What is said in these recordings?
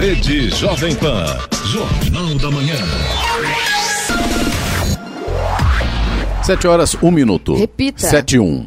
Rede Jovem Pan. Jornal da Manhã. Sete horas, um minuto. Repita. Sete e um.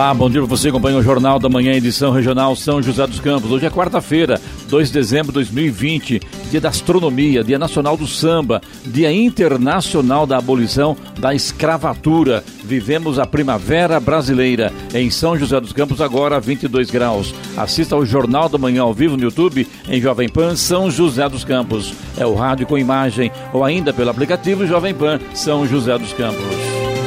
Olá, bom dia para você, acompanha o Jornal da Manhã, edição regional São José dos Campos. Hoje é quarta-feira, 2 de dezembro de 2020, dia da astronomia, dia nacional do samba, dia internacional da abolição da escravatura. Vivemos a primavera brasileira em São José dos Campos, agora 22 graus. Assista ao Jornal da Manhã ao vivo no YouTube, em Jovem Pan São José dos Campos. É o rádio com imagem ou ainda pelo aplicativo Jovem Pan São José dos Campos.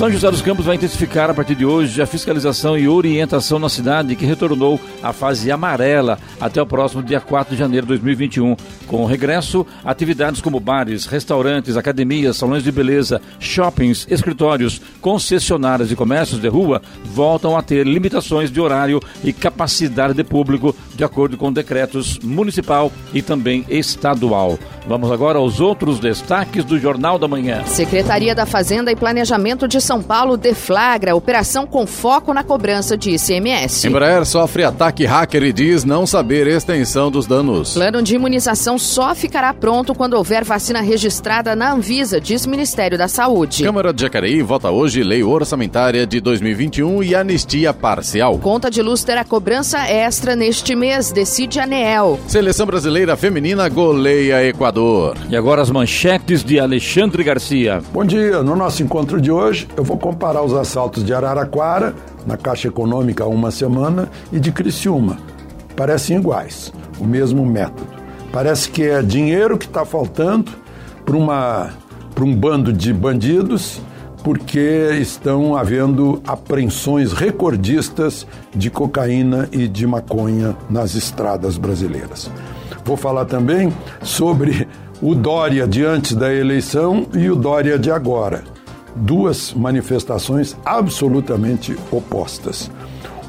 São José dos Campos vai intensificar a partir de hoje a fiscalização e orientação na cidade, que retornou à fase amarela até o próximo dia 4 de janeiro de 2021. Com o regresso, atividades como bares, restaurantes, academias, salões de beleza, shoppings, escritórios, concessionárias e comércios de rua voltam a ter limitações de horário e capacidade de público, de acordo com decretos municipal e também estadual. Vamos agora aos outros destaques do Jornal da Manhã. Secretaria da Fazenda e Planejamento de São Paulo deflagra operação com foco na cobrança de ICMS. Embraer sofre ataque hacker e diz não saber extensão dos danos. Plano de imunização só ficará pronto quando houver vacina registrada na Anvisa, diz Ministério da Saúde. Câmara de Jacareí vota hoje lei orçamentária de 2021 e anistia parcial. Conta de luz terá cobrança extra neste mês, decide a ANEEL. Seleção brasileira feminina goleia Equador. E agora as manchetes de Alexandre Garcia. Bom dia, no nosso encontro de hoje eu vou comparar os assaltos de Araraquara, na Caixa Econômica há uma semana, e de Criciúma. Parecem iguais, o mesmo método. Parece que é dinheiro que está faltando para um bando de bandidos, porque estão havendo apreensões recordistas de cocaína e de maconha nas estradas brasileiras. Vou falar também sobre o Dória de antes da eleição e o Dória de agora duas manifestações absolutamente opostas.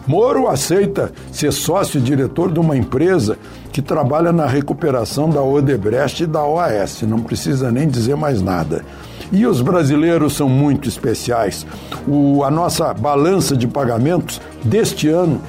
Moro aceita ser sócio e diretor de uma empresa que trabalha na recuperação da Odebrecht e da OAS, não precisa nem dizer mais nada. E os brasileiros são muito especiais. O, a nossa balança de pagamentos deste ano,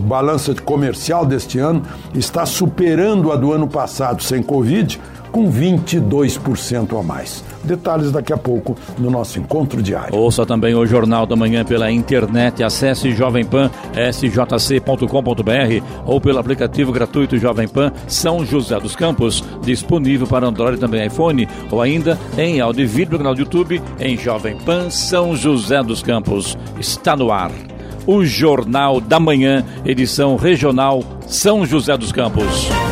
balança comercial deste ano, está superando a do ano passado sem Covid, com 22% a mais. Detalhes daqui a pouco no nosso encontro diário. Ouça também o Jornal da Manhã pela internet. Acesse Jovem Pan sjc.com.br ou pelo aplicativo gratuito Jovem Pan São José dos Campos, disponível para Android e também iPhone, ou ainda em áudio e vídeo no canal do YouTube em Jovem Pan São José dos Campos. Está no ar. O Jornal da Manhã, edição regional São José dos Campos.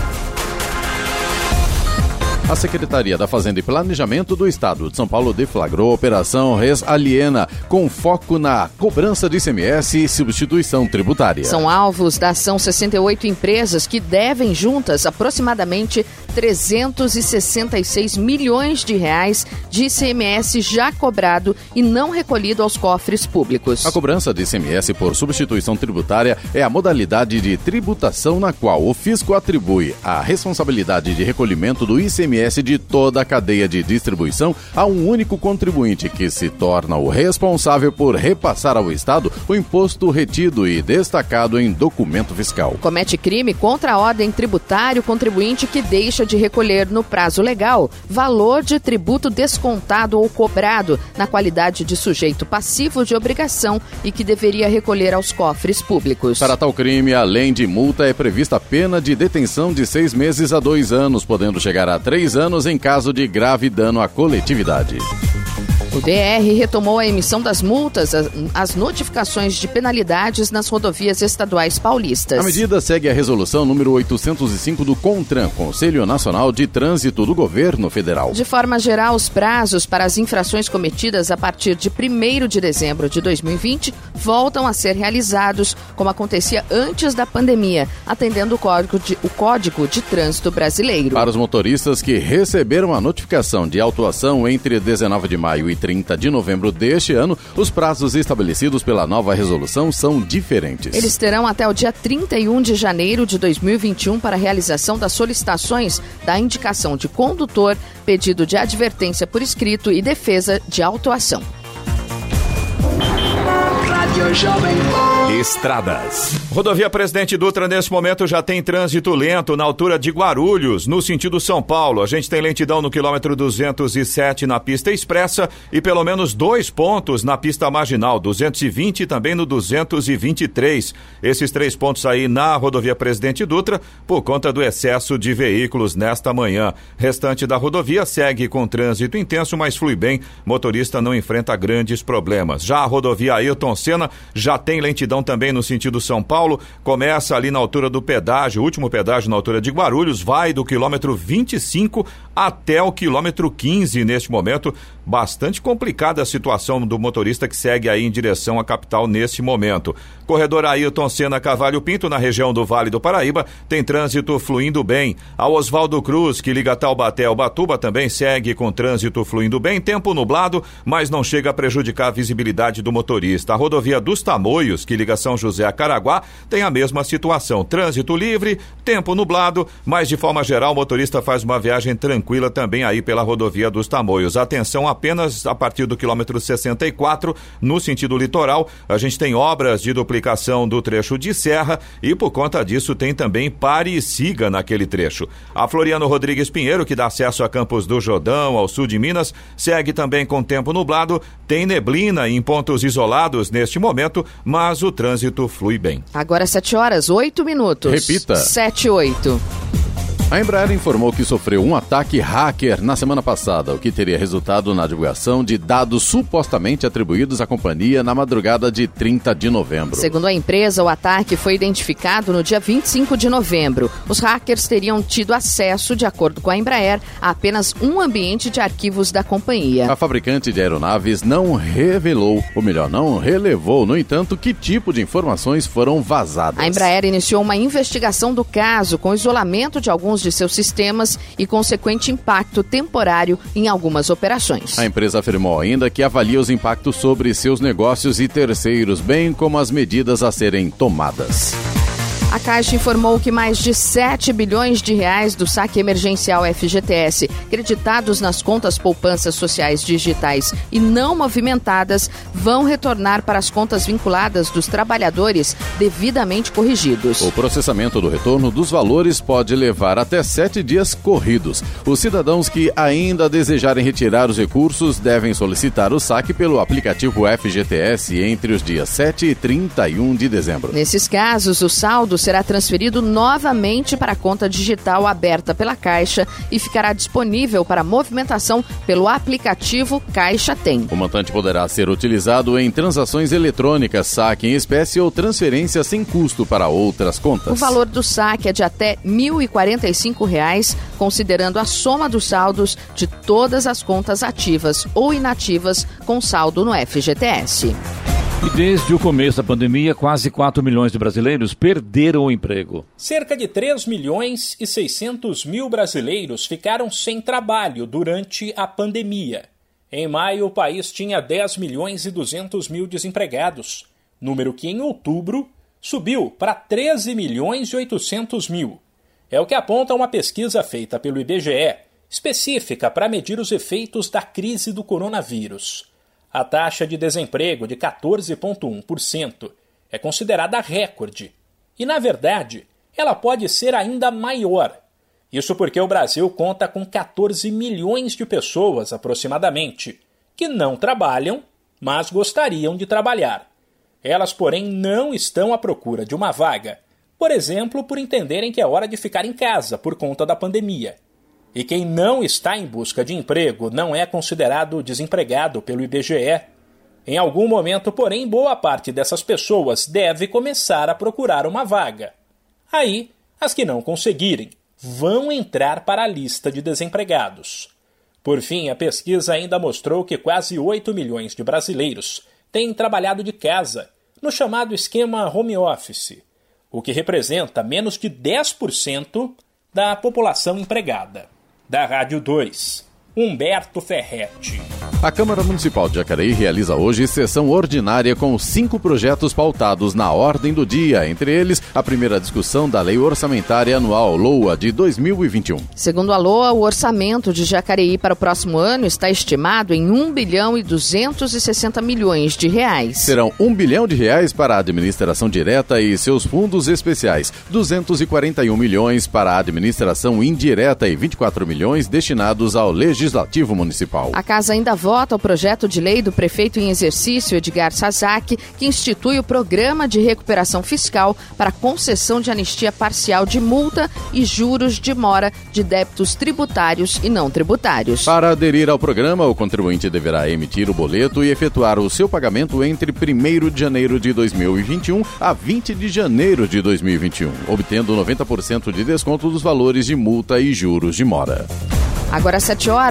A Secretaria da Fazenda e Planejamento do Estado de São Paulo deflagrou a Operação Res Aliena, com foco na cobrança de ICMS e substituição tributária. São alvos da ação 68 empresas que devem juntas aproximadamente 366 milhões de reais de ICMS já cobrado e não recolhido aos cofres públicos. A cobrança de ICMS por substituição tributária é a modalidade de tributação na qual o fisco atribui a responsabilidade de recolhimento do ICMS de toda a cadeia de distribuição a um único contribuinte que se torna o responsável por repassar ao Estado o imposto retido e destacado em documento fiscal. Comete crime contra a ordem tributária o contribuinte que deixa de recolher no prazo legal valor de tributo descontado ou cobrado na qualidade de sujeito passivo de obrigação e que deveria recolher aos cofres públicos. Para tal crime, além de multa, é prevista pena de detenção de seis meses a dois anos, podendo chegar a três anos em caso de grave dano à coletividade. O DR retomou a emissão das multas, as notificações de penalidades nas rodovias estaduais paulistas. A medida segue a resolução número 805 do CONTRAN, Conselho Nacional de Trânsito do Governo Federal. De forma geral, os prazos para as infrações cometidas a partir de 1 de dezembro de 2020 voltam a ser realizados como acontecia antes da pandemia, atendendo o Código de, o código de Trânsito Brasileiro. Para os motoristas que receberam a notificação de autuação entre 19 de maio e 30 de novembro deste ano, os prazos estabelecidos pela nova resolução são diferentes. Eles terão até o dia 31 de janeiro de 2021 para a realização das solicitações da indicação de condutor, pedido de advertência por escrito e defesa de autuação. Estradas. Rodovia Presidente Dutra, nesse momento, já tem trânsito lento na altura de Guarulhos, no sentido São Paulo. A gente tem lentidão no quilômetro 207 na pista expressa e pelo menos dois pontos na pista marginal, 220 e também no 223. Esses três pontos aí na rodovia Presidente Dutra, por conta do excesso de veículos nesta manhã. Restante da rodovia segue com trânsito intenso, mas flui bem. Motorista não enfrenta grandes problemas. Já a rodovia Ailton Senna já tem lentidão também no sentido São Paulo, começa ali na altura do pedágio, último pedágio na altura de Guarulhos, vai do quilômetro 25 até o quilômetro 15 neste momento. Bastante complicada a situação do motorista que segue aí em direção à capital nesse momento. Corredor Ailton Senna Cavalho Pinto, na região do Vale do Paraíba, tem trânsito fluindo bem. A Oswaldo Cruz, que liga Taubaté ao Batuba, também segue com trânsito fluindo bem. Tempo nublado, mas não chega a prejudicar a visibilidade do motorista. A rodovia dos Tamoios, que liga São José a Caraguá, tem a mesma situação. Trânsito livre, tempo nublado, mas de forma geral o motorista faz uma viagem tranquila também aí pela rodovia dos Tamoios. Atenção apenas a partir do quilômetro 64, no sentido litoral, a gente tem obras de duplicação do trecho de serra e por conta disso tem também pare e siga naquele trecho. A Floriano Rodrigues Pinheiro, que dá acesso a Campos do Jordão, ao sul de Minas, segue também com tempo nublado, tem neblina em pontos isolados neste momento, mas o trânsito flui bem. Agora 7 horas, 8 minutos. Repita. 7 8. A Embraer informou que sofreu um ataque hacker na semana passada, o que teria resultado na divulgação de dados supostamente atribuídos à companhia na madrugada de 30 de novembro. Segundo a empresa, o ataque foi identificado no dia 25 de novembro. Os hackers teriam tido acesso, de acordo com a Embraer, a apenas um ambiente de arquivos da companhia. A fabricante de aeronaves não revelou, ou melhor, não relevou, no entanto, que tipo de informações foram vazadas. A Embraer iniciou uma investigação do caso com isolamento de alguns de seus sistemas e consequente impacto temporário em algumas operações. A empresa afirmou ainda que avalia os impactos sobre seus negócios e terceiros, bem como as medidas a serem tomadas. A Caixa informou que mais de 7 bilhões de reais do saque emergencial FGTS, creditados nas contas poupanças sociais digitais e não movimentadas, vão retornar para as contas vinculadas dos trabalhadores devidamente corrigidos. O processamento do retorno dos valores pode levar até sete dias corridos. Os cidadãos que ainda desejarem retirar os recursos devem solicitar o saque pelo aplicativo FGTS entre os dias 7 e 31 de dezembro. Nesses casos, o saldo será transferido novamente para a conta digital aberta pela Caixa e ficará disponível para movimentação pelo aplicativo Caixa Tem. O montante poderá ser utilizado em transações eletrônicas, saque em espécie ou transferência sem custo para outras contas. O valor do saque é de até R$ 1.045, considerando a soma dos saldos de todas as contas ativas ou inativas com saldo no FGTS. E desde o começo da pandemia, quase 4 milhões de brasileiros perderam o emprego. Cerca de 3 milhões e 600 mil brasileiros ficaram sem trabalho durante a pandemia. Em maio, o país tinha 10 milhões e 200 mil desempregados, número que em outubro subiu para 13 milhões e 800 mil. É o que aponta uma pesquisa feita pelo IBGE, específica para medir os efeitos da crise do coronavírus. A taxa de desemprego de 14,1% é considerada recorde. E, na verdade, ela pode ser ainda maior. Isso porque o Brasil conta com 14 milhões de pessoas, aproximadamente, que não trabalham, mas gostariam de trabalhar. Elas, porém, não estão à procura de uma vaga, por exemplo, por entenderem que é hora de ficar em casa por conta da pandemia. E quem não está em busca de emprego não é considerado desempregado pelo IBGE. Em algum momento, porém, boa parte dessas pessoas deve começar a procurar uma vaga. Aí, as que não conseguirem vão entrar para a lista de desempregados. Por fim, a pesquisa ainda mostrou que quase 8 milhões de brasileiros têm trabalhado de casa, no chamado esquema home office, o que representa menos de 10% da população empregada. Da Rádio 2, Humberto Ferretti. A Câmara Municipal de Jacareí realiza hoje sessão ordinária com cinco projetos pautados na ordem do dia, entre eles a primeira discussão da Lei Orçamentária Anual LOA de 2021. Segundo a LOA, o orçamento de Jacareí para o próximo ano está estimado em 1 bilhão e 260 milhões de reais. Serão 1 bilhão de reais para a administração direta e seus fundos especiais, 241 milhões para a administração indireta e 24 milhões destinados ao Legislativo Municipal. A casa ainda vota o projeto de lei do prefeito em exercício Edgar Sazak, que institui o Programa de Recuperação Fiscal para concessão de anistia parcial de multa e juros de mora de débitos tributários e não tributários. Para aderir ao programa, o contribuinte deverá emitir o boleto e efetuar o seu pagamento entre 1 de janeiro de 2021 a 20 de janeiro de 2021, obtendo 90% de desconto dos valores de multa e juros de mora. Agora 7 horas,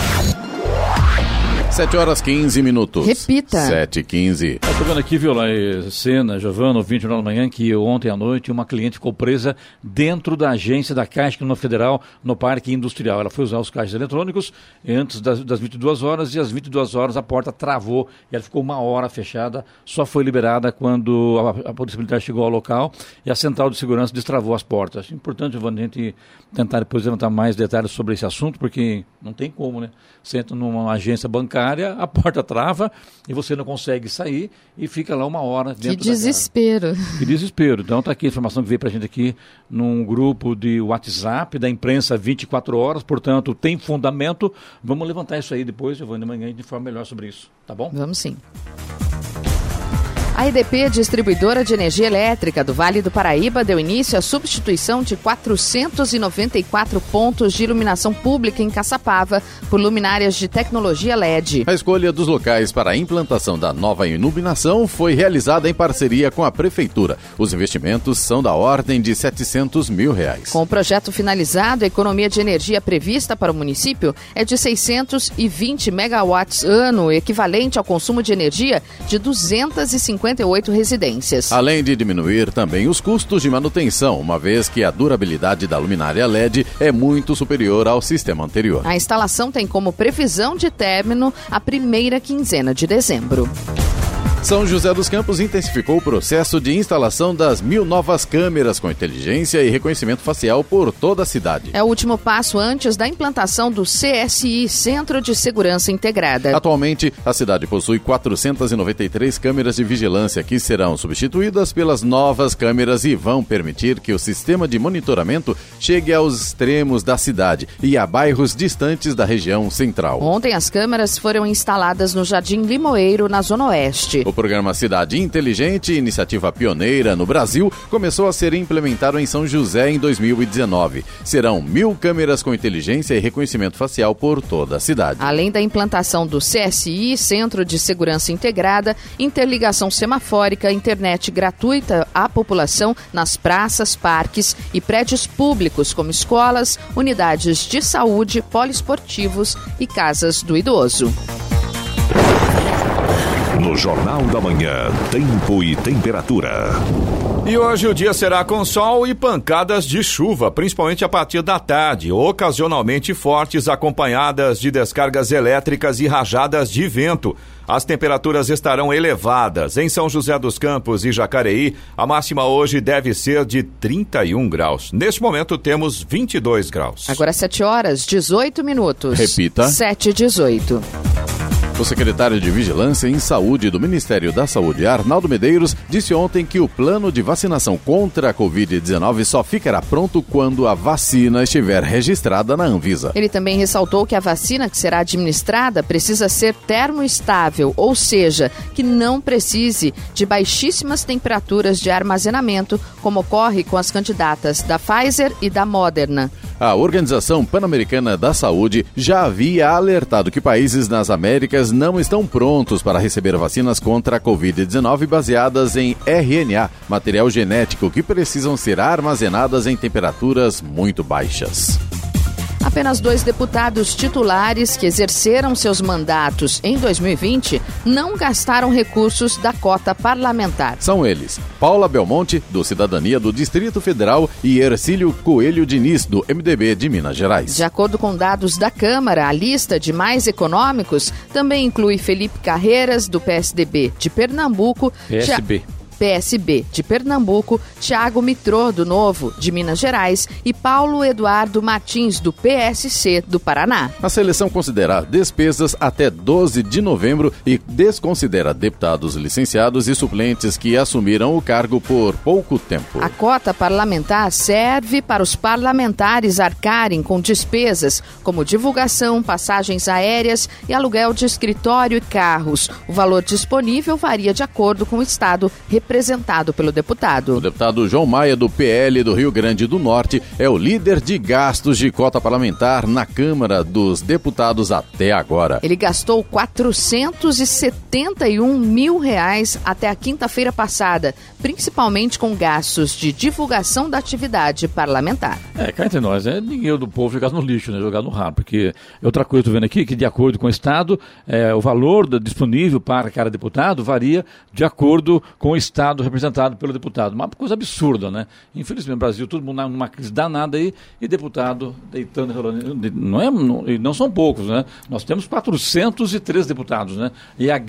7 horas 15 minutos. Repita. 7 e 15. Eu tô vendo aqui, viu, lá, cena, Giovana, ouvinte da manhã, que ontem à noite uma cliente ficou presa dentro da agência da Caixa Econômica Federal no Parque Industrial. Ela foi usar os caixas eletrônicos antes das, das 22 horas e às 22 horas a porta travou e ela ficou uma hora fechada. Só foi liberada quando a, a Polícia Militar chegou ao local e a Central de Segurança destravou as portas. Importante, Giovana, a gente tentar depois levantar mais detalhes sobre esse assunto, porque não tem como, né? Você entra numa agência bancária, a porta trava e você não consegue sair e fica lá uma hora dentro Que desespero. Que desespero. Então tá aqui a informação que veio pra gente aqui num grupo de WhatsApp da imprensa 24 horas, portanto tem fundamento. Vamos levantar isso aí depois, eu vou de manhã e de forma melhor sobre isso, tá bom? Vamos sim. A EDP, distribuidora de energia elétrica do Vale do Paraíba, deu início à substituição de 494 pontos de iluminação pública em Caçapava por luminárias de tecnologia LED. A escolha dos locais para a implantação da nova iluminação foi realizada em parceria com a Prefeitura. Os investimentos são da ordem de 700 mil reais. Com o projeto finalizado, a economia de energia prevista para o município é de 620 megawatts ano, equivalente ao consumo de energia de 250 58 residências. Além de diminuir também os custos de manutenção, uma vez que a durabilidade da luminária LED é muito superior ao sistema anterior. A instalação tem como previsão de término a primeira quinzena de dezembro. São José dos Campos intensificou o processo de instalação das mil novas câmeras com inteligência e reconhecimento facial por toda a cidade. É o último passo antes da implantação do CSI, Centro de Segurança Integrada. Atualmente, a cidade possui 493 câmeras de vigilância que serão substituídas pelas novas câmeras e vão permitir que o sistema de monitoramento chegue aos extremos da cidade e a bairros distantes da região central. Ontem, as câmeras foram instaladas no Jardim Limoeiro, na Zona Oeste. O programa Cidade Inteligente, iniciativa pioneira no Brasil, começou a ser implementado em São José em 2019. Serão mil câmeras com inteligência e reconhecimento facial por toda a cidade. Além da implantação do CSI, Centro de Segurança Integrada, interligação semafórica, internet gratuita à população nas praças, parques e prédios públicos, como escolas, unidades de saúde, poliesportivos e casas do idoso. No Jornal da Manhã, tempo e temperatura. E hoje o dia será com sol e pancadas de chuva, principalmente a partir da tarde, ocasionalmente fortes, acompanhadas de descargas elétricas e rajadas de vento. As temperaturas estarão elevadas. Em São José dos Campos e Jacareí, a máxima hoje deve ser de 31 graus. Neste momento temos 22 graus. Agora 7 horas, 18 minutos. Repita. 7 e 18. O secretário de Vigilância em Saúde do Ministério da Saúde, Arnaldo Medeiros, disse ontem que o plano de vacinação contra a Covid-19 só ficará pronto quando a vacina estiver registrada na Anvisa. Ele também ressaltou que a vacina que será administrada precisa ser termoestável, ou seja, que não precise de baixíssimas temperaturas de armazenamento, como ocorre com as candidatas da Pfizer e da Moderna. A Organização Pan-Americana da Saúde já havia alertado que países nas Américas não estão prontos para receber vacinas contra a Covid-19 baseadas em RNA, material genético que precisam ser armazenadas em temperaturas muito baixas. Apenas dois deputados titulares que exerceram seus mandatos em 2020 não gastaram recursos da cota parlamentar. São eles Paula Belmonte, do Cidadania do Distrito Federal, e Ercílio Coelho Diniz, do MDB de Minas Gerais. De acordo com dados da Câmara, a lista de mais econômicos também inclui Felipe Carreiras, do PSDB de Pernambuco. PSB. PSB de Pernambuco, Tiago Mitrô, do Novo, de Minas Gerais, e Paulo Eduardo Martins, do PSC do Paraná. A seleção considera despesas até 12 de novembro e desconsidera deputados licenciados e suplentes que assumiram o cargo por pouco tempo. A cota parlamentar serve para os parlamentares arcarem com despesas como divulgação, passagens aéreas e aluguel de escritório e carros. O valor disponível varia de acordo com o estado representado representado pelo deputado. O deputado João Maia, do PL do Rio Grande do Norte, é o líder de gastos de cota parlamentar na Câmara dos Deputados até agora. Ele gastou 471 mil reais até a quinta-feira passada, principalmente com gastos de divulgação da atividade parlamentar. É, cá entre nós, é dinheiro do povo jogar no lixo, né? Jogar no rabo, porque outra coisa, estou vendo aqui, que de acordo com o Estado, é, o valor disponível para cada deputado varia de acordo com o Estado Representado pelo deputado. Uma coisa absurda, né? Infelizmente, no Brasil, todo mundo numa crise danada aí e deputado deitando. Não, é, não, não são poucos, né? Nós temos 403 deputados, né? E a,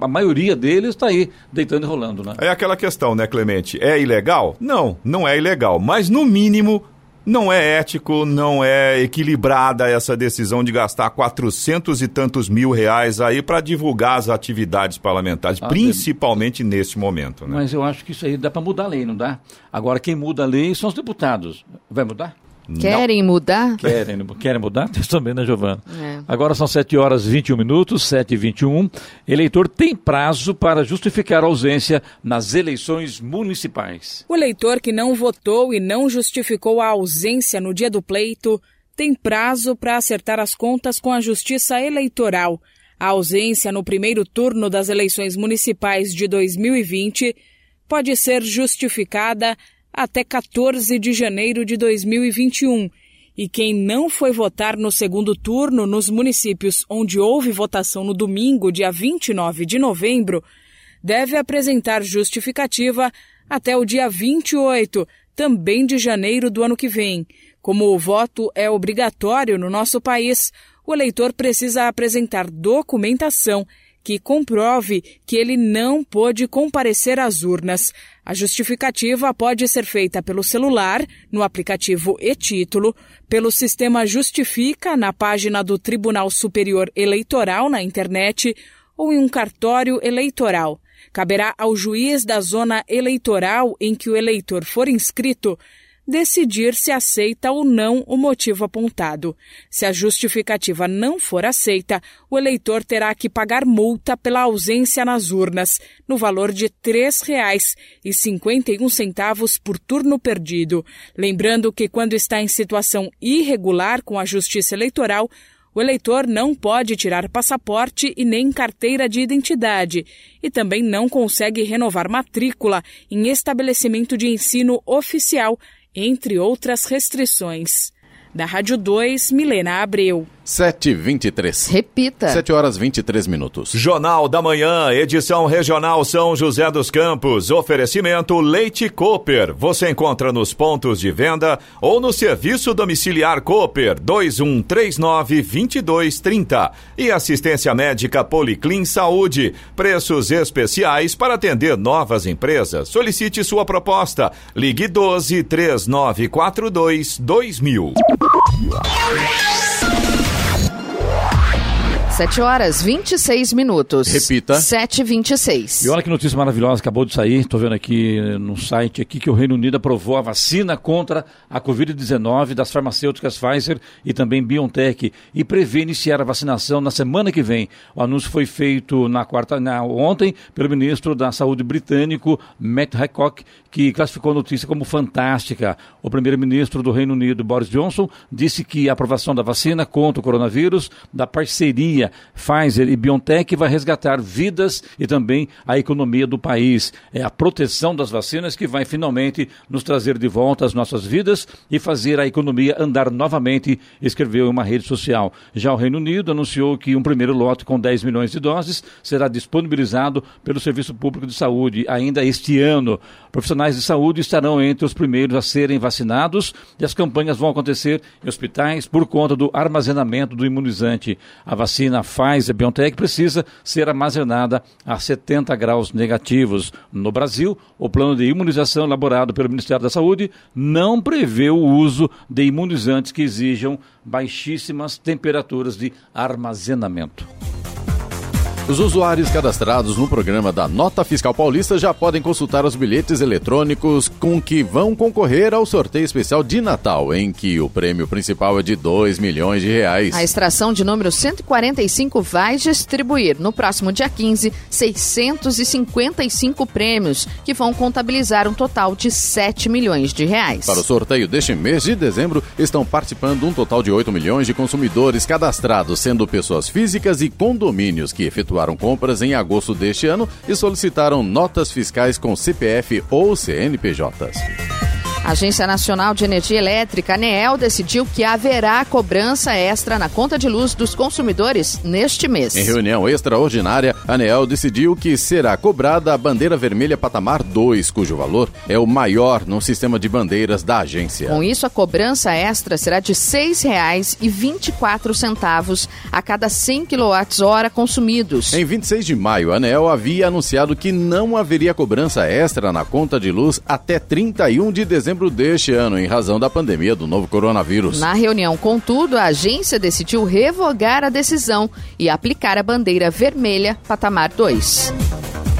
a maioria deles está aí deitando e rolando, né? É aquela questão, né, Clemente? É ilegal? Não, não é ilegal. Mas, no mínimo, não é ético, não é equilibrada essa decisão de gastar quatrocentos e tantos mil reais aí para divulgar as atividades parlamentares, ah, principalmente nesse momento. Né? Mas eu acho que isso aí dá para mudar a lei, não dá? Agora, quem muda a lei são os deputados. Vai mudar? Querem Não. mudar? Querem, querem mudar? Também, né, Giovana? É. Agora são 7 horas e 21 minutos, 7 e 21. Eleitor tem prazo para justificar a ausência nas eleições municipais. O eleitor que não votou e não justificou a ausência no dia do pleito tem prazo para acertar as contas com a Justiça Eleitoral. A ausência no primeiro turno das eleições municipais de 2020 pode ser justificada até 14 de janeiro de 2021. E quem não foi votar no segundo turno nos municípios onde houve votação no domingo, dia 29 de novembro, deve apresentar justificativa até o dia 28, também de janeiro do ano que vem. Como o voto é obrigatório no nosso país, o eleitor precisa apresentar documentação que comprove que ele não pôde comparecer às urnas. A justificativa pode ser feita pelo celular, no aplicativo e-título, pelo sistema Justifica, na página do Tribunal Superior Eleitoral na internet ou em um cartório eleitoral. Caberá ao juiz da zona eleitoral em que o eleitor for inscrito decidir se aceita ou não o motivo apontado. Se a justificativa não for aceita, o eleitor terá que pagar multa pela ausência nas urnas, no valor de R$ 3,51 por turno perdido. Lembrando que quando está em situação irregular com a Justiça Eleitoral, o eleitor não pode tirar passaporte e nem carteira de identidade e também não consegue renovar matrícula em estabelecimento de ensino oficial entre outras restrições. Da Rádio 2, Milena Abreu. 7h23. Repita. 7 horas 23 minutos. Jornal da Manhã, edição regional São José dos Campos. Oferecimento Leite Cooper. Você encontra nos pontos de venda ou no serviço domiciliar Cooper 2139-2230. E assistência médica Policlin Saúde. Preços especiais para atender novas empresas. Solicite sua proposta. Ligue 12 3942 2000. 7 horas 26 minutos. Repita. 7h26. E olha que notícia maravilhosa, acabou de sair, estou vendo aqui no site aqui que o Reino Unido aprovou a vacina contra a Covid-19 das farmacêuticas Pfizer e também BioNTech e prevê iniciar a vacinação na semana que vem. O anúncio foi feito na quarta, na, ontem pelo ministro da Saúde britânico, Matt Hancock, que classificou a notícia como fantástica. O primeiro-ministro do Reino Unido, Boris Johnson, disse que a aprovação da vacina contra o coronavírus, da parceria Pfizer e BioNTech, vai resgatar vidas e também a economia do país. É a proteção das vacinas que vai finalmente nos trazer de volta as nossas vidas e fazer a economia andar novamente, escreveu em uma rede social. Já o Reino Unido anunciou que um primeiro lote com 10 milhões de doses será disponibilizado pelo Serviço Público de Saúde ainda este ano. De saúde estarão entre os primeiros a serem vacinados e as campanhas vão acontecer em hospitais por conta do armazenamento do imunizante. A vacina Pfizer BioNTech precisa ser armazenada a 70 graus negativos. No Brasil, o plano de imunização elaborado pelo Ministério da Saúde não prevê o uso de imunizantes que exijam baixíssimas temperaturas de armazenamento. Os usuários cadastrados no programa da Nota Fiscal Paulista já podem consultar os bilhetes eletrônicos com que vão concorrer ao sorteio especial de Natal, em que o prêmio principal é de 2 milhões de reais. A extração de número 145 vai distribuir no próximo dia 15 655 prêmios, que vão contabilizar um total de 7 milhões de reais. Para o sorteio deste mês de dezembro, estão participando um total de 8 milhões de consumidores cadastrados, sendo pessoas físicas e condomínios que efetuaram efetuaram compras em agosto deste ano e solicitaram notas fiscais com CPF ou CNPJs. A Agência Nacional de Energia Elétrica, ANEEL, decidiu que haverá cobrança extra na conta de luz dos consumidores neste mês. Em reunião extraordinária, a ANEEL decidiu que será cobrada a bandeira vermelha patamar 2, cujo valor é o maior no sistema de bandeiras da agência. Com isso, a cobrança extra será de R$ 6,24 a cada 100 kWh consumidos. Em 26 de maio, a ANEEL havia anunciado que não haveria cobrança extra na conta de luz até 31 de dezembro dezembro deste ano, em razão da pandemia do novo coronavírus. Na reunião, contudo, a agência decidiu revogar a decisão e aplicar a bandeira vermelha patamar 2.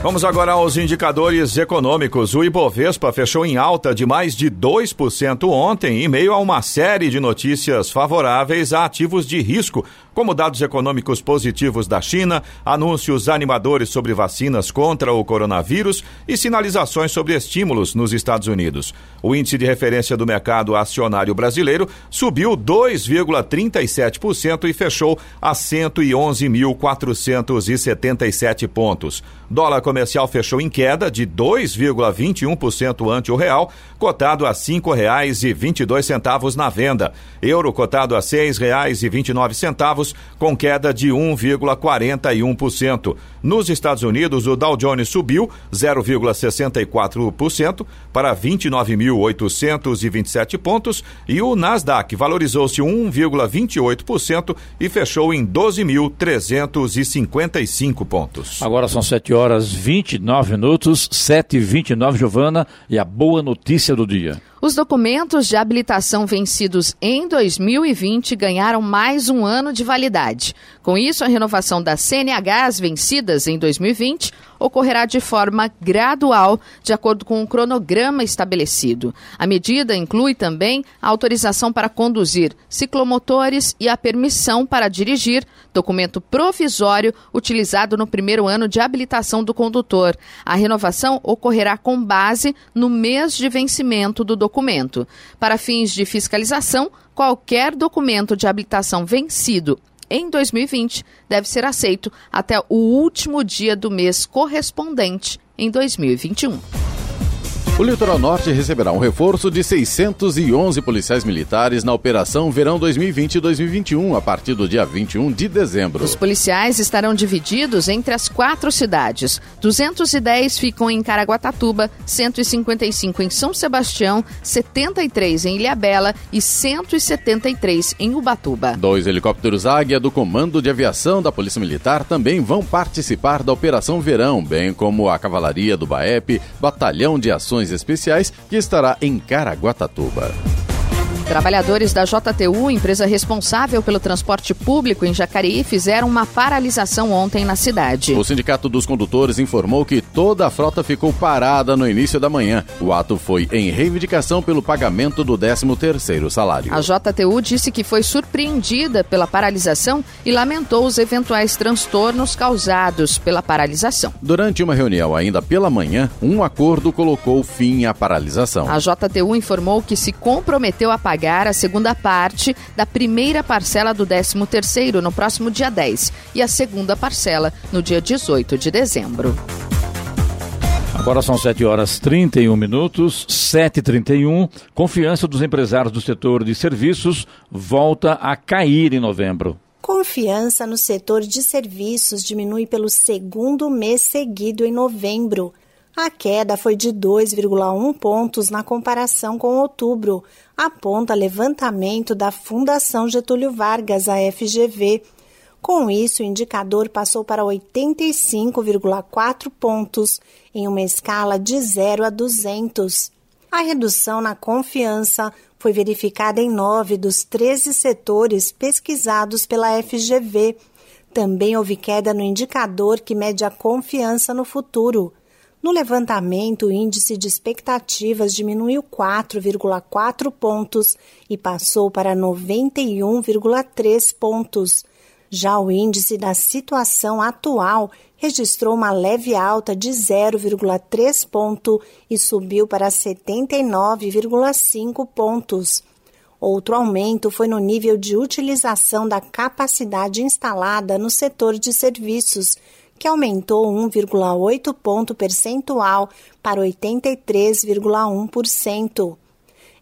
Vamos agora aos indicadores econômicos. O Ibovespa fechou em alta de mais de 2% ontem, em meio a uma série de notícias favoráveis a ativos de risco, como dados econômicos positivos da China, anúncios animadores sobre vacinas contra o coronavírus e sinalizações sobre estímulos nos Estados Unidos. O índice de referência do mercado acionário brasileiro subiu 2,37% e fechou a 111.477 pontos. Dólar comercial fechou em queda de 2,21% ante o real, cotado a R$ 5,22 na venda. Euro cotado a R$ 6,29, com queda de 1,41%. Nos Estados Unidos, o Dow Jones subiu 0,64% para 29.827 pontos e o Nasdaq valorizou-se 1,28% e fechou em 12.355 pontos. Agora são 7 horas 29 minutos, 7 e 29 Giovana, e a boa notícia do dia. Os documentos de habilitação vencidos em 2020 ganharam mais um ano de validade. Com isso, a renovação das CNHs vencidas em 2020 ocorrerá de forma gradual, de acordo com o cronograma estabelecido. A medida inclui também a autorização para conduzir ciclomotores e a permissão para dirigir, documento provisório utilizado no primeiro ano de habilitação do condutor. A renovação ocorrerá com base no mês de vencimento do documento. Para fins de fiscalização, qualquer documento de habilitação vencido em 2020 deve ser aceito até o último dia do mês correspondente em 2021. O Litoral Norte receberá um reforço de 611 policiais militares na Operação Verão 2020-2021, a partir do dia 21 de dezembro. Os policiais estarão divididos entre as quatro cidades. 210 ficam em Caraguatatuba, 155 em São Sebastião, 73 em Ilhabela e 173 em Ubatuba. Dois helicópteros Águia do Comando de Aviação da Polícia Militar também vão participar da Operação Verão, bem como a Cavalaria do Baep, Batalhão de Ações Especiais, que estará em Caraguatatuba. Trabalhadores da JTU, empresa responsável pelo transporte público em Jacareí, fizeram uma paralisação ontem na cidade. O Sindicato dos Condutores informou que toda a frota ficou parada no início da manhã. O ato foi em reivindicação pelo pagamento do 13º salário. A JTU disse que foi surpreendida pela paralisação e lamentou os eventuais transtornos causados pela paralisação. Durante uma reunião ainda pela manhã, um acordo colocou fim à paralisação. A JTU informou que se comprometeu a pagar pagar a segunda parte da primeira parcela do 13º no próximo dia 10 e a segunda parcela no dia 18 de dezembro. Agora são 7 horas 31 minutos, 7h31. Confiança dos empresários do setor de serviços volta a cair em novembro. Confiança no setor de serviços diminui pelo segundo mês seguido em novembro. A queda foi de 2,1 pontos na comparação com outubro, aponta levantamento da Fundação Getúlio Vargas, a FGV. Com isso, o indicador passou para 85,4 pontos, em uma escala de 0 a 200. A redução na confiança foi verificada em nove dos 13 setores pesquisados pela FGV. Também houve queda no indicador que mede a confiança no futuro. No levantamento, o índice de expectativas diminuiu 4,4 pontos e passou para 91,3 pontos. Já o índice da situação atual registrou uma leve alta de 0,3 ponto e subiu para 79,5 pontos. Outro aumento foi no nível de utilização da capacidade instalada no setor de serviços, que aumentou 1,8 ponto percentual para 83,1%.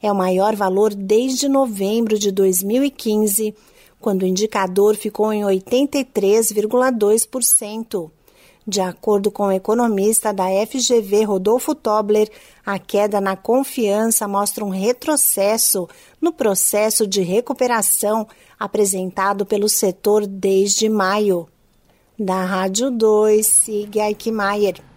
É o maior valor desde novembro de 2015, quando o indicador ficou em 83,2%. De acordo com o economista da FGV, Rodolfo Tobler, a queda na confiança mostra um retrocesso no processo de recuperação apresentado pelo setor desde maio. Da Rádio 2, Sig Eichmeier.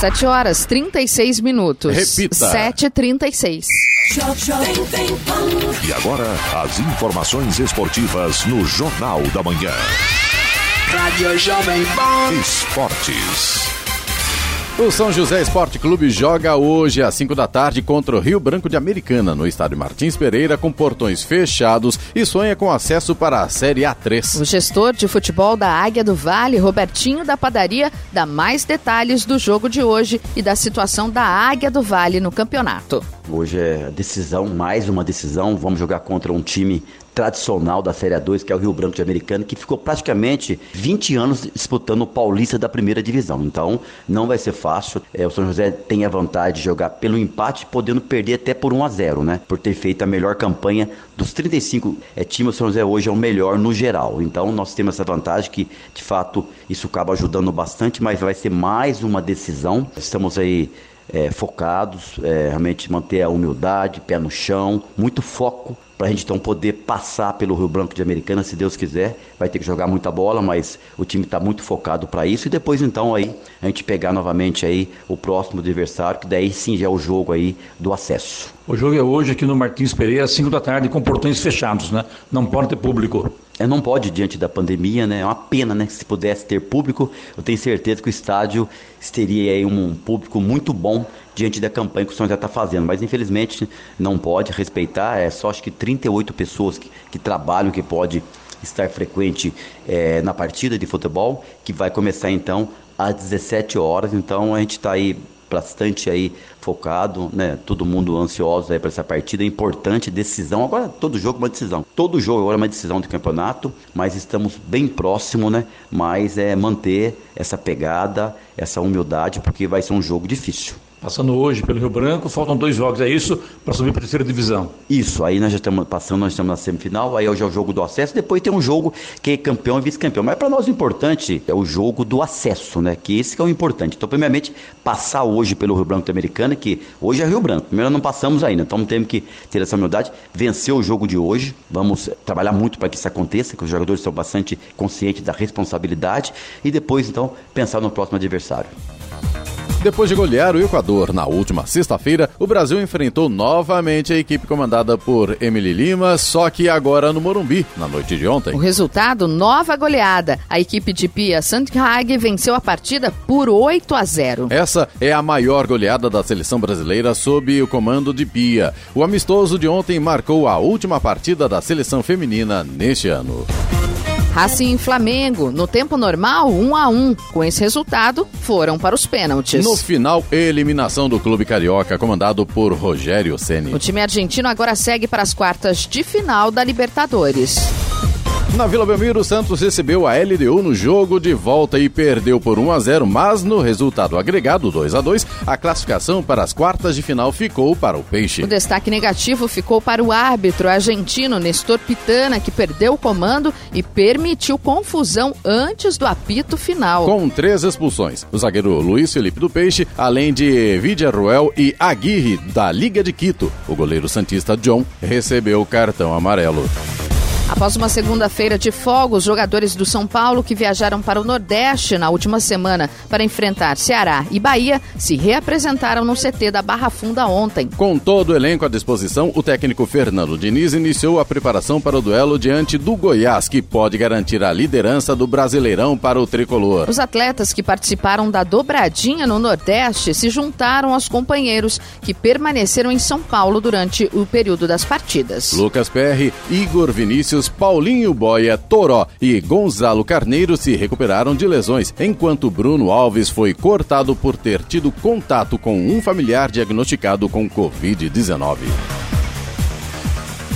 7 horas 36 minutos. Repita. 7h36. E agora, as informações esportivas no Jornal da Manhã. Rádio Jovem Pan. Esportes. O São José Esporte Clube joga hoje às 5 da tarde contra o Rio Branco de Americana, no estádio Martins Pereira, com portões fechados e sonha com acesso para a Série A3. O gestor de futebol da Águia do Vale, Robertinho da Padaria, dá mais detalhes do jogo de hoje e da situação da Águia do Vale no campeonato. Hoje é decisão, mais uma decisão. Vamos jogar contra um time tradicional da Série A2, que é o Rio Branco de Americana, que ficou praticamente 20 anos disputando o Paulista da primeira divisão. Então, não vai ser fácil. É, o São José tem a vantagem de jogar pelo empate, podendo perder até por 1 a 0 né? Por ter feito a melhor campanha dos 35 é, times, o São José hoje é o melhor no geral. Então, nós temos essa vantagem que, de fato, isso acaba ajudando bastante, mas vai ser mais uma decisão. Estamos aí é, focados, é, realmente manter a humildade, pé no chão, muito foco para a gente então poder passar pelo Rio Branco de Americana, se Deus quiser. Vai ter que jogar muita bola, mas o time está muito focado para isso. E depois então aí a gente pegar novamente aí o próximo adversário, que daí sim já é o jogo aí do acesso. O jogo é hoje aqui no Martins Pereira, às 5 da tarde, com portões fechados, né? Não pode ter público. É, não pode diante da pandemia, né? É uma pena, né? Se pudesse ter público, eu tenho certeza que o estádio teria aí um público muito bom diante da campanha que o São José está fazendo. Mas infelizmente não pode respeitar, é só acho que 38 pessoas que, que trabalham, que pode estar frequente é, na partida de futebol, que vai começar então às 17 horas. Então a gente está aí bastante aí focado, né? Todo mundo ansioso aí para essa partida, é importante decisão. Agora todo jogo é uma decisão. Todo jogo agora é uma decisão de campeonato, mas estamos bem próximo, né? Mas é manter essa pegada, essa humildade, porque vai ser um jogo difícil. Passando hoje pelo Rio Branco, faltam dois jogos, é isso? Para subir para a terceira divisão. Isso, aí nós já estamos passando, nós estamos na semifinal, aí hoje é o jogo do acesso, depois tem um jogo que é campeão e vice-campeão. Mas para nós o importante é o jogo do acesso, né? Que esse que é o importante. Então, primeiramente, passar hoje pelo Rio Branco Americana, que hoje é Rio Branco. Primeiro não passamos ainda, então temos que ter essa humildade, vencer o jogo de hoje. Vamos trabalhar muito para que isso aconteça, que os jogadores são bastante conscientes da responsabilidade e depois, então, pensar no próximo adversário. Depois de golear o Equador na última sexta-feira, o Brasil enfrentou novamente a equipe comandada por Emily Lima, só que agora no Morumbi, na noite de ontem. O resultado, nova goleada. A equipe de Pia Sandhag venceu a partida por 8 a 0. Essa é a maior goleada da seleção brasileira sob o comando de Pia. O amistoso de ontem marcou a última partida da seleção feminina neste ano. Racing e Flamengo, no tempo normal, 1 a 1. Com esse resultado, foram para os pênaltis. No final, eliminação do clube carioca, comandado por Rogério Ceni. O time argentino agora segue para as quartas de final da Libertadores. Na Vila Belmiro, o Santos recebeu a LDU no jogo de volta e perdeu por 1 a 0, mas no resultado agregado 2 a 2, a classificação para as quartas de final ficou para o Peixe. O destaque negativo ficou para o árbitro argentino Nestor Pitana, que perdeu o comando e permitiu confusão antes do apito final. Com três expulsões, o zagueiro Luiz Felipe do Peixe, além de Vidia Ruel e Aguirre da Liga de Quito, o goleiro santista John recebeu o cartão amarelo. Após uma segunda-feira de folga, os jogadores do São Paulo que viajaram para o Nordeste na última semana para enfrentar Ceará e Bahia se reapresentaram no CT da Barra Funda ontem. Com todo o elenco à disposição, o técnico Fernando Diniz iniciou a preparação para o duelo diante do Goiás, que pode garantir a liderança do Brasileirão para o tricolor. Os atletas que participaram da dobradinha no Nordeste se juntaram aos companheiros que permaneceram em São Paulo durante o período das partidas. Lucas Perry, Igor Vinícius Paulinho Boia, Toró e Gonzalo Carneiro se recuperaram de lesões, enquanto Bruno Alves foi cortado por ter tido contato com um familiar diagnosticado com Covid-19.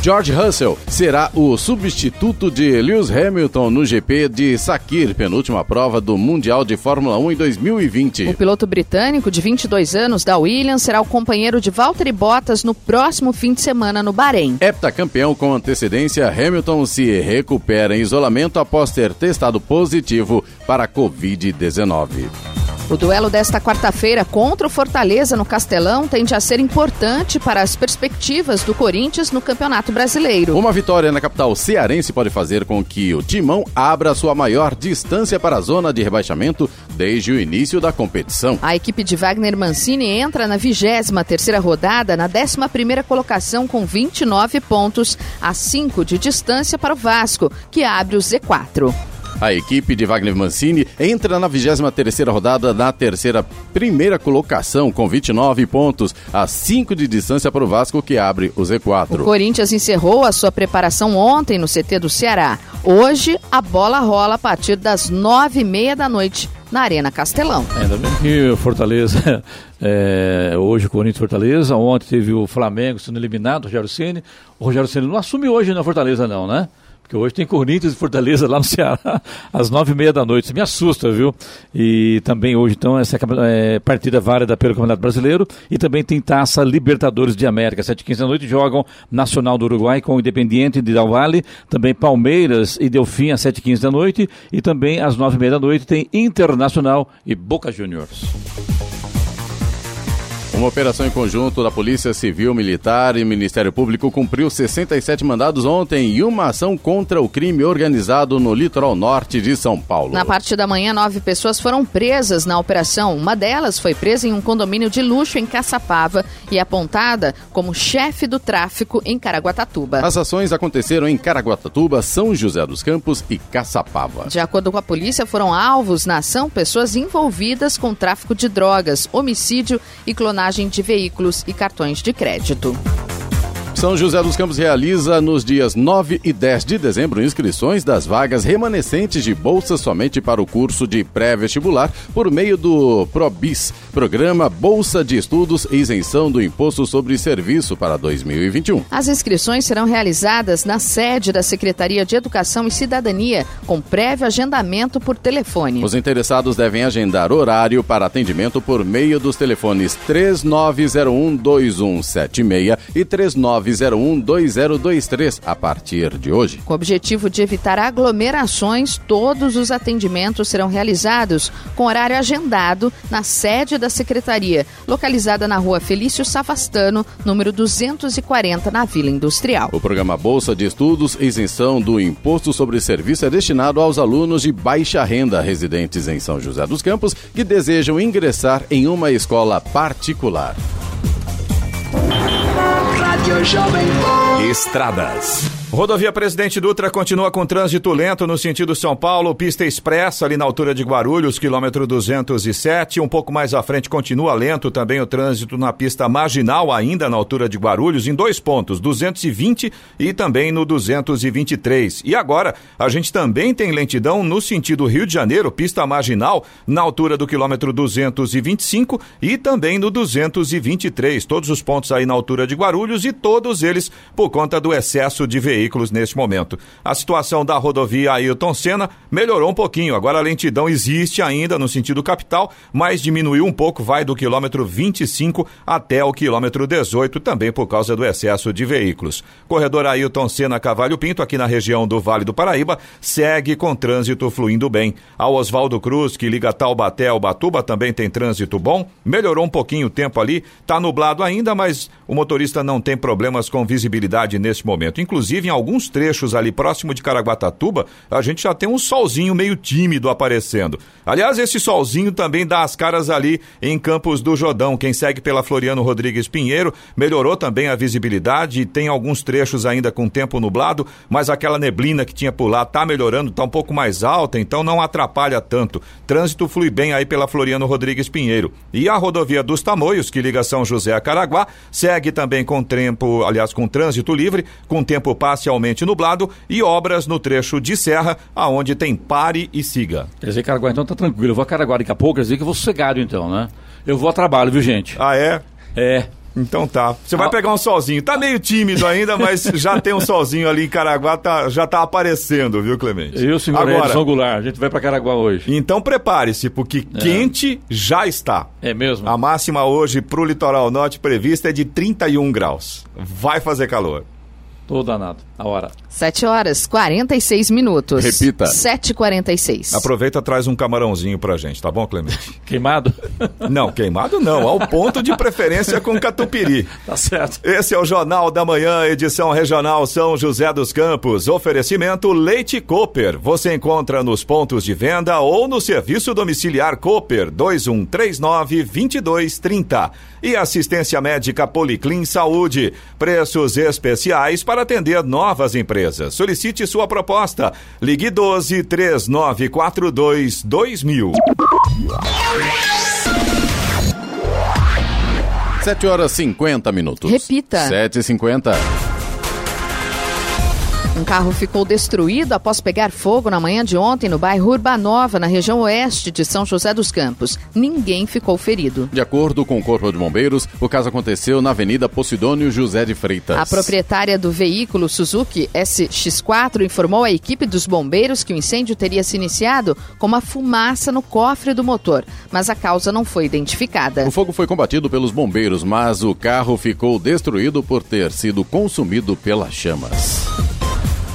George Russell será o substituto de Lewis Hamilton no GP de Sakir, penúltima prova do Mundial de Fórmula 1 em 2020. O piloto britânico de 22 anos da Williams será o companheiro de Valtteri Bottas no próximo fim de semana no Bahrein. Heptacampeão com antecedência, Hamilton se recupera em isolamento após ter testado positivo para a Covid-19. O duelo desta quarta-feira contra o Fortaleza no Castelão tende a ser importante para as perspectivas do Corinthians no Campeonato Brasileiro. Uma vitória na capital cearense pode fazer com que o Timão abra sua maior distância para a zona de rebaixamento desde o início da competição. A equipe de Wagner Mancini entra na 23 terceira rodada na 11 primeira colocação com 29 pontos, a 5 de distância para o Vasco, que abre o Z4. A equipe de Wagner Mancini entra na 23ª rodada na terceira primeira colocação com 29 pontos, a 5 de distância para o Vasco que abre o Z4. O Corinthians encerrou a sua preparação ontem no CT do Ceará. Hoje a bola rola a partir das nove e meia da noite na Arena Castelão. Ainda bem que o Fortaleza, é, hoje o Corinthians Fortaleza, ontem teve o Flamengo sendo eliminado, o Rogério Ceni. O Rogério Ceni não assume hoje na Fortaleza não, né? Porque hoje tem Corinthians e Fortaleza lá no Ceará, às nove e meia da noite. Isso me assusta, viu? E também hoje, então, essa é, partida válida pelo Campeonato Brasileiro. E também tem Taça Libertadores de América. Sete e quinze da noite jogam Nacional do Uruguai com o Independiente de Del Valle. Também Palmeiras e Delfim às sete e quinze da noite. E também às nove e meia da noite tem Internacional e Boca Juniors. Uma operação em conjunto da Polícia Civil, Militar e Ministério Público cumpriu 67 mandados ontem e uma ação contra o crime organizado no litoral norte de São Paulo. Na parte da manhã, nove pessoas foram presas na operação. Uma delas foi presa em um condomínio de luxo em Caçapava e apontada como chefe do tráfico em Caraguatatuba. As ações aconteceram em Caraguatatuba, São José dos Campos e Caçapava. De acordo com a polícia, foram alvos na ação pessoas envolvidas com tráfico de drogas, homicídio e clonagem clonagem de veículos e cartões de crédito. São José dos Campos realiza nos dias 9 e 10 de dezembro inscrições das vagas remanescentes de bolsa somente para o curso de pré-vestibular por meio do PROBIS, Programa Bolsa de Estudos e Isenção do Imposto sobre Serviço para 2021. As inscrições serão realizadas na sede da Secretaria de Educação e Cidadania, com prévio agendamento por telefone. Os interessados devem agendar horário para atendimento por meio dos telefones 3901 2176 e 39 9012023 a partir de hoje. Com o objetivo de evitar aglomerações, todos os atendimentos serão realizados com horário agendado na sede da secretaria, localizada na rua Felício Savastano, número 240, na Vila Industrial. O programa Bolsa de Estudos e Isenção do Imposto sobre Serviço é destinado aos alunos de baixa renda residentes em São José dos Campos que desejam ingressar em uma escola particular. Estradas. Rodovia Presidente Dutra continua com trânsito lento no sentido São Paulo, pista expressa ali na altura de Guarulhos, quilômetro 207. Um pouco mais à frente continua lento também o trânsito na pista marginal, ainda na altura de Guarulhos, em dois pontos, 220 e também no 223. E agora, a gente também tem lentidão no sentido Rio de Janeiro, pista marginal, na altura do quilômetro 225 e também no 223. Todos os pontos aí na altura de Guarulhos e todos eles por conta do excesso de veículos veículos neste momento. A situação da rodovia Ailton Senna melhorou um pouquinho. Agora a lentidão existe ainda no sentido capital, mas diminuiu um pouco, vai do quilômetro 25 até o quilômetro 18, também por causa do excesso de veículos. Corredor Ailton Senna Cavalho Pinto, aqui na região do Vale do Paraíba, segue com trânsito fluindo bem. A Oswaldo Cruz, que liga Taubaté ao Batuba, também tem trânsito bom. Melhorou um pouquinho o tempo ali, tá nublado ainda, mas o motorista não tem problemas com visibilidade neste momento. Inclusive, em alguns trechos ali próximo de Caraguatatuba, a gente já tem um solzinho meio tímido aparecendo. Aliás, esse solzinho também dá as caras ali em Campos do Jordão. Quem segue pela Floriano Rodrigues Pinheiro melhorou também a visibilidade, tem alguns trechos ainda com tempo nublado, mas aquela neblina que tinha por lá tá melhorando, tá um pouco mais alta, então não atrapalha tanto. Trânsito flui bem aí pela Floriano Rodrigues Pinheiro. E a rodovia dos Tamoios, que liga São José a Caraguá, segue também com tempo, aliás, com trânsito livre, com tempo parcialmente nublado e obras no trecho de serra, aonde tem pare e siga. Quer dizer, Caraguá, então tá tranquilo. Eu vou a Caraguá daqui a pouco, quer dizer que eu vou sossegado então, né? Eu vou a trabalho, viu, gente? Ah, é? É. Então tá. Você vai pegar um solzinho. Tá meio tímido ainda, mas já tem um solzinho ali em Caraguá, tá, já tá aparecendo, viu, Clemente? Eu, senhor Agora, Edson Goulart, a gente vai pra Caraguá hoje. Então prepare-se, porque É. quente já está. É mesmo? A máxima hoje pro litoral norte prevista é de 31 graus. Vai fazer calor. Tô danado. A hora. 7 horas 46 minutos. Repita. 7h46. Aproveita e traz um camarãozinho pra gente, tá bom, Clemente? Queimado? Não, queimado não, ao ponto de preferência com catupiry. Tá certo. Esse é o Jornal da Manhã, edição regional São José dos Campos. Oferecimento Leite Cooper. Você encontra nos pontos de venda ou no serviço domiciliar Cooper 2139 2230. E assistência médica Policlin Saúde. Preços especiais para atender novas empresas. Solicite sua proposta. Ligue 12 3942 2000. 7 horas 50 minutos. Repita. 7 e 50 Um carro ficou destruído após pegar fogo na manhã de ontem no bairro Urbanova, na região oeste de São José dos Campos. Ninguém ficou ferido. De acordo com o Corpo de Bombeiros, o caso aconteceu na Avenida Posidônio José de Freitas. A proprietária do veículo Suzuki SX4 informou à equipe dos bombeiros que o incêndio teria se iniciado com uma fumaça no cofre do motor, mas a causa não foi identificada. O fogo foi combatido pelos bombeiros, mas o carro ficou destruído por ter sido consumido pelas chamas.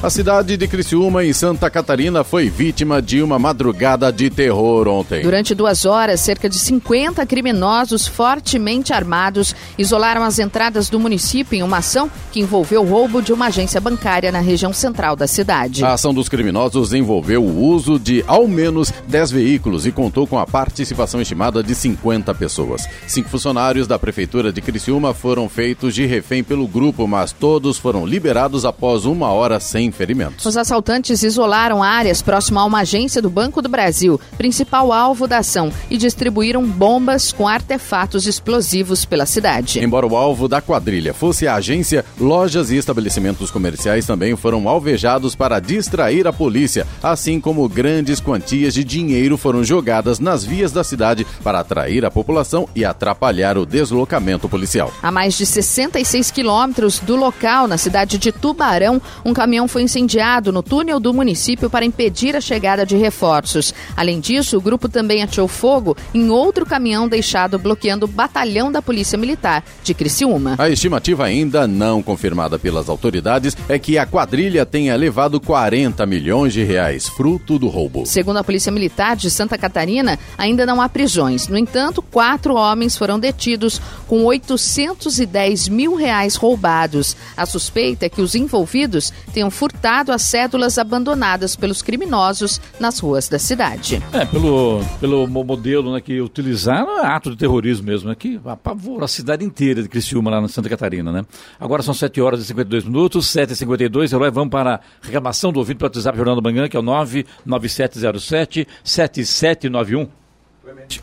A cidade de Criciúma, em Santa Catarina, foi vítima de uma madrugada de terror ontem. Durante duas horas, cerca de 50 criminosos fortemente armados isolaram as entradas do município em uma ação que envolveu o roubo de uma agência bancária na região central da cidade. A ação dos criminosos envolveu o uso de ao menos 10 veículos e contou com a participação estimada de 50 pessoas. Cinco funcionários da Prefeitura de Criciúma foram feitos de refém pelo grupo, mas todos foram liberados após uma hora sem sem ferimentos. Os assaltantes isolaram áreas próximas a uma agência do Banco do Brasil, principal alvo da ação, e distribuíram bombas com artefatos explosivos pela cidade. Embora o alvo da quadrilha fosse a agência, lojas e estabelecimentos comerciais também foram alvejados para distrair a polícia, assim como grandes quantias de dinheiro foram jogadas nas vias da cidade para atrair a população e atrapalhar o deslocamento policial. A mais de 66 quilômetros do local, na cidade de Tubarão, um caminhão foi incendiado no túnel do município para impedir a chegada de reforços. Além disso, o grupo também atirou fogo em outro caminhão deixado bloqueando o batalhão da Polícia Militar de Criciúma. A estimativa ainda não confirmada pelas autoridades é que a quadrilha tenha levado 40 milhões de reais, fruto do roubo. Segundo a Polícia Militar de Santa Catarina, ainda não há prisões. No entanto, quatro homens foram detidos com 810 mil reais roubados. A suspeita é que os envolvidos tenham furtado as cédulas abandonadas pelos criminosos nas ruas da cidade. É, pelo, pelo modelo né, que utilizaram, é ato de terrorismo mesmo, né, que apavora a cidade inteira de Criciúma, lá na Santa Catarina, né? Agora são 7 horas e 52 minutos, 7 e 52 Herói, vamos para a reclamação do ouvinte para o WhatsApp Jornal da Manhã, que é o 99707 7791.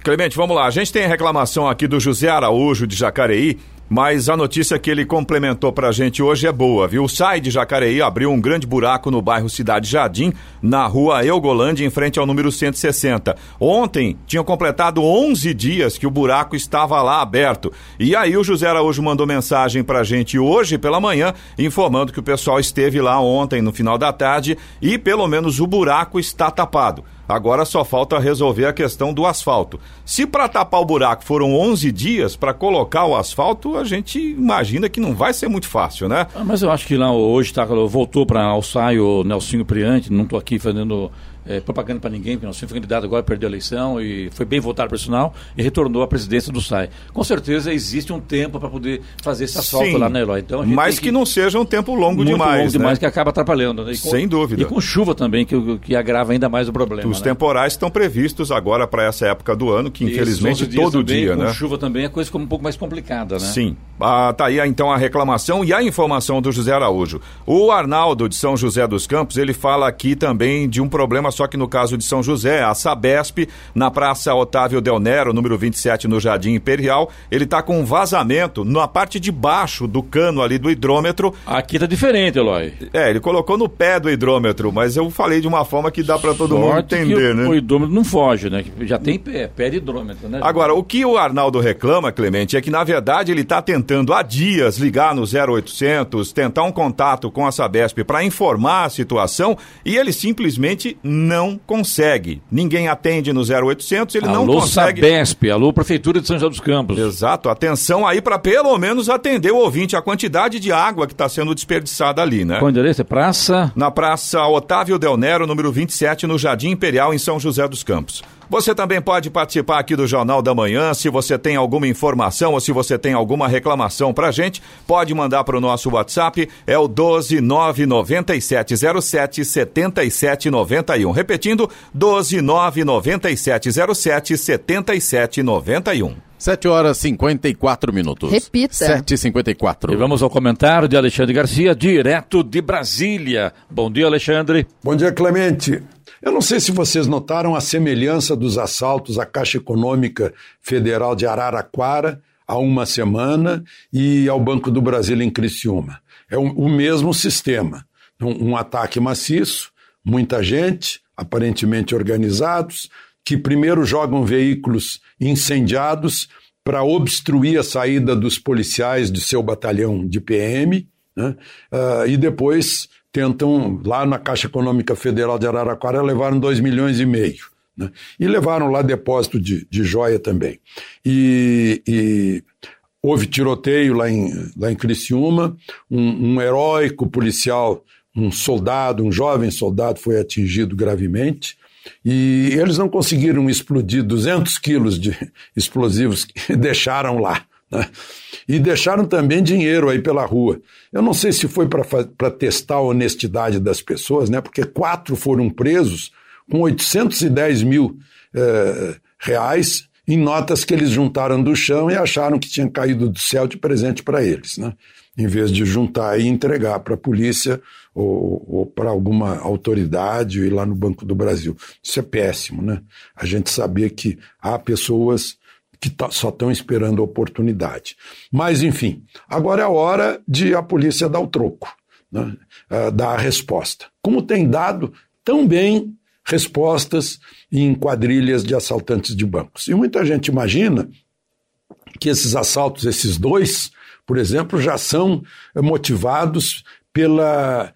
Clemente, vamos lá. A gente tem reclamação aqui do José Araújo de Jacareí. Mas a notícia que ele complementou pra gente hoje é boa, viu? O SAI de Jacareí abriu um grande buraco no bairro Cidade Jardim, na rua Eugolândia, em frente ao número 160. Ontem tinham completado 11 dias que o buraco estava lá aberto. E aí o José Araújo mandou mensagem pra gente hoje pela manhã, informando que o pessoal esteve lá ontem no final da tarde e pelo menos o buraco está tapado. Agora só falta resolver a questão do asfalto. Se para tapar o buraco foram 11 dias para colocar o asfalto, a gente imagina que não vai ser muito fácil, né? Ah, mas eu acho que lá hoje tá, voltou para alçar o Nelsinho Priante, não estou aqui fazendo é, propaganda para ninguém, porque nós foi candidato agora, perdeu a eleição e foi bem votado personal e retornou à presidência do SAI. Com certeza existe um tempo para poder fazer esse asfalto Sim, lá na Eloy. Então, mas que, que, não seja um tempo longo demais. longo demais né? que acaba atrapalhando. Né? Com, Sem dúvida. E com chuva também, que, que agrava ainda mais o problema. Os né? temporais estão previstos agora para essa época do ano, que infelizmente todo também, dia, com né? chuva também a coisa ficou um pouco mais complicada, né? Sim. Ah, tá aí então a reclamação e a informação do José Araújo. O Arnaldo de São José dos Campos, ele fala aqui também de um problema, só que no caso de São José, a Sabesp, na Praça Otávio Del Nero, número 27, no Jardim Imperial, ele está com um vazamento na parte de baixo do cano ali do hidrômetro. Aqui tá diferente, Eloy. É, ele colocou no pé do hidrômetro, mas eu falei de uma forma que dá para todo mundo entender, o, né? O hidrômetro não foge, né? Já tem pé, pé de hidrômetro, né? Agora, o que o Arnaldo reclama, Clemente, é que na verdade ele está tentando há dias ligar no 0800, tentar um contato com a Sabesp para informar a situação e ele simplesmente não consegue. Ninguém atende no 0800, ele alô, não consegue. Sabesp, alô Prefeitura de São José dos Campos. Exato, atenção aí para pelo menos atender o ouvinte a quantidade de água que está sendo desperdiçada ali, né? Qual endereço? É praça? Na Praça Otávio Del Nero, número 27, no Jardim Imperial, em São José dos Campos. Você também pode participar aqui do Jornal da Manhã. Se você tem alguma informação ou se você tem alguma reclamação pra gente, pode mandar para o nosso WhatsApp, é o 1299707 7791. Repetindo, 1299707 7791. 7 horas e 54 minutos. Repita. 7 e 54 E vamos ao comentário de Alexandre Garcia, direto de Brasília. Bom dia, Alexandre. Bom dia, Clemente. Eu não sei se vocês notaram a semelhança dos assaltos à Caixa Econômica Federal de Araraquara há uma semana e ao Banco do Brasil em Criciúma. É o, mesmo sistema. Um, um ataque maciço, muita gente, aparentemente organizados, que primeiro jogam veículos incendiados para obstruir a saída dos policiais de seu batalhão de PM, né? uh, e depois tentam, lá na Caixa Econômica Federal de Araraquara, levaram 2 milhões e meio. Né? E levaram lá depósito de, de joia também. E, e, houve tiroteio lá em, lá em Criciúma, um, um heróico policial, um soldado, um jovem soldado foi atingido gravemente. E eles não conseguiram explodir 200 quilos de explosivos que deixaram lá. Né? E deixaram também dinheiro aí pela rua. Eu não sei se foi para testar a honestidade das pessoas, né? porque quatro foram presos com 810 mil eh, reais em notas que eles juntaram do chão e acharam que tinha caído do céu de presente para eles, né? em vez de juntar e entregar para a polícia ou, ou para alguma autoridade e lá no Banco do Brasil. Isso é péssimo, né? A gente sabia que há pessoas que tá, só estão esperando a oportunidade. Mas, enfim, agora é a hora de a polícia dar o troco, né? uh, dar a resposta. Como tem dado tão bem respostas em quadrilhas de assaltantes de bancos. E muita gente imagina que esses assaltos, esses dois, por exemplo, já são motivados pela,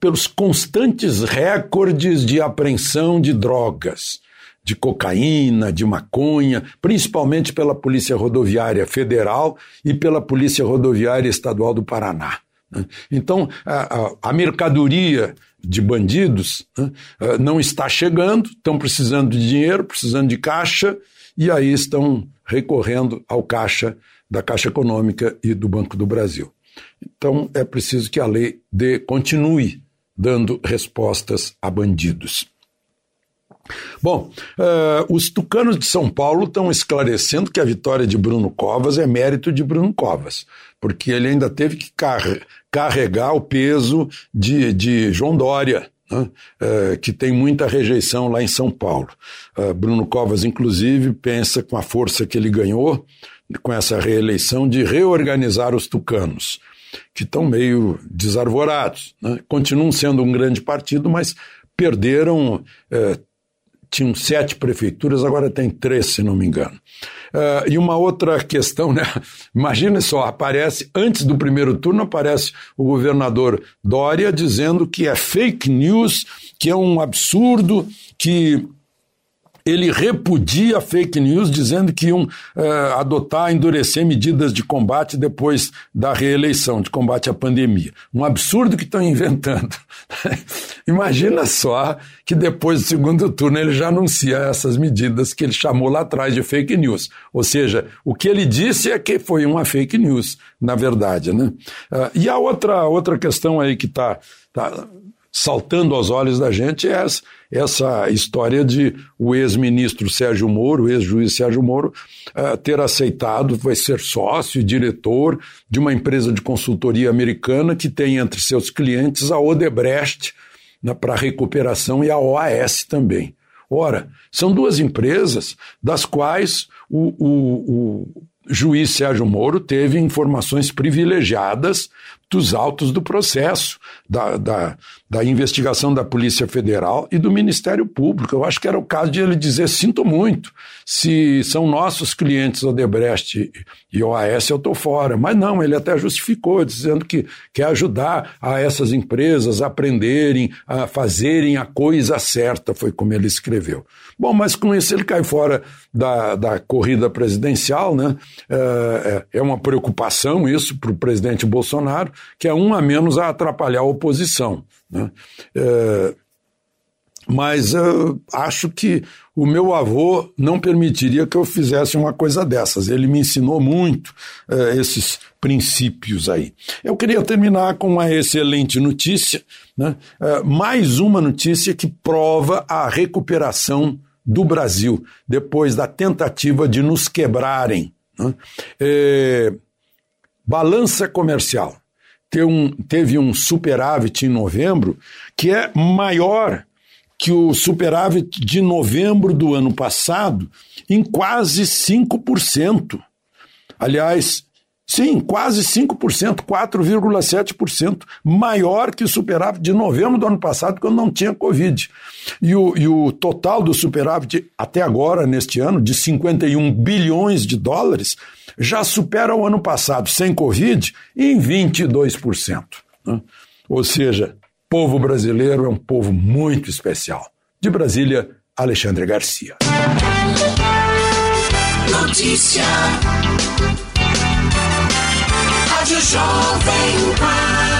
pelos constantes recordes de apreensão de drogas, de cocaína, de maconha, principalmente pela Polícia Rodoviária Federal e pela Polícia Rodoviária Estadual do Paraná. Né? Então, a, a, mercadoria de bandidos né, não está chegando, estão precisando de dinheiro, precisando de caixa, e aí estão recorrendo ao caixa da Caixa Econômica e do Banco do Brasil. Então é preciso que a lei dê, continue dando respostas a bandidos. Bom, uh, os tucanos de São Paulo estão esclarecendo que a vitória de Bruno Covas é mérito de Bruno Covas, porque ele ainda teve que car carregar o peso de, de João Dória, uh, que tem muita rejeição lá em São Paulo. Uh, Bruno Covas, inclusive, pensa com a força que ele ganhou, com essa reeleição de reorganizar os tucanos, que estão meio desarvorados. Né? Continuam sendo um grande partido, mas perderam. Eh, tinham sete prefeituras, agora tem três, se não me engano. Uh, e uma outra questão, né? Imagina só, aparece, antes do primeiro turno, aparece o governador Dória dizendo que é fake news, que é um absurdo, que ele repudia fake news, dizendo que iam uh, adotar, endurecer medidas de combate depois da reeleição, de combate à pandemia. Um absurdo que estão inventando. Imagina só que depois do segundo turno ele já anuncia essas medidas que ele chamou lá atrás de fake news. Ou seja, o que ele disse é que foi uma fake news, na verdade. Né? Uh, e a outra, outra questão aí que está tá saltando aos olhos da gente é essa, história de o ex-ministro Sérgio Moro, o ex-juiz Sérgio Moro, uh, ter aceitado, vai ser sócio e diretor de uma empresa de consultoria americana que tem entre seus clientes a Odebrecht para recuperação e a OAS também. Ora, são duas empresas das quais o, o, o juiz Sérgio Moro teve informações privilegiadas dos autos do processo, da, da, da, investigação da Polícia Federal e do Ministério Público. Eu acho que era o caso de ele dizer: sinto muito, se são nossos clientes Odebrecht e OAS, eu estou fora. Mas não, ele até justificou, dizendo que quer ajudar a essas empresas a aprenderem, a fazerem a coisa certa, foi como ele escreveu. Bom, mas com isso ele cai fora da, da corrida presidencial, né? É, é, é uma preocupação isso para o presidente Bolsonaro que é um a menos a atrapalhar a oposição. Né? É, mas eu acho que o meu avô não permitiria que eu fizesse uma coisa dessas. Ele me ensinou muito é, esses princípios aí. Eu queria terminar com uma excelente notícia, né? mais uma notícia que prova a recuperação do Brasil depois da tentativa de nos quebrarem. Né? É, balança comercial um, teve um superávit em novembro que é maior que o superávit de novembro do ano passado em quase 5%. Aliás, sim, quase 5%, 4,7%, maior que o superávit de novembro do ano passado, quando não tinha Covid. E o, e o total do superávit até agora, neste ano, de 51 bilhões de dólares, já supera o ano passado, sem Covid, em 22%. Né? Ou seja, povo brasileiro é um povo muito especial. De Brasília, Alexandre Garcia. Notícia. Rádio Jovem Pan.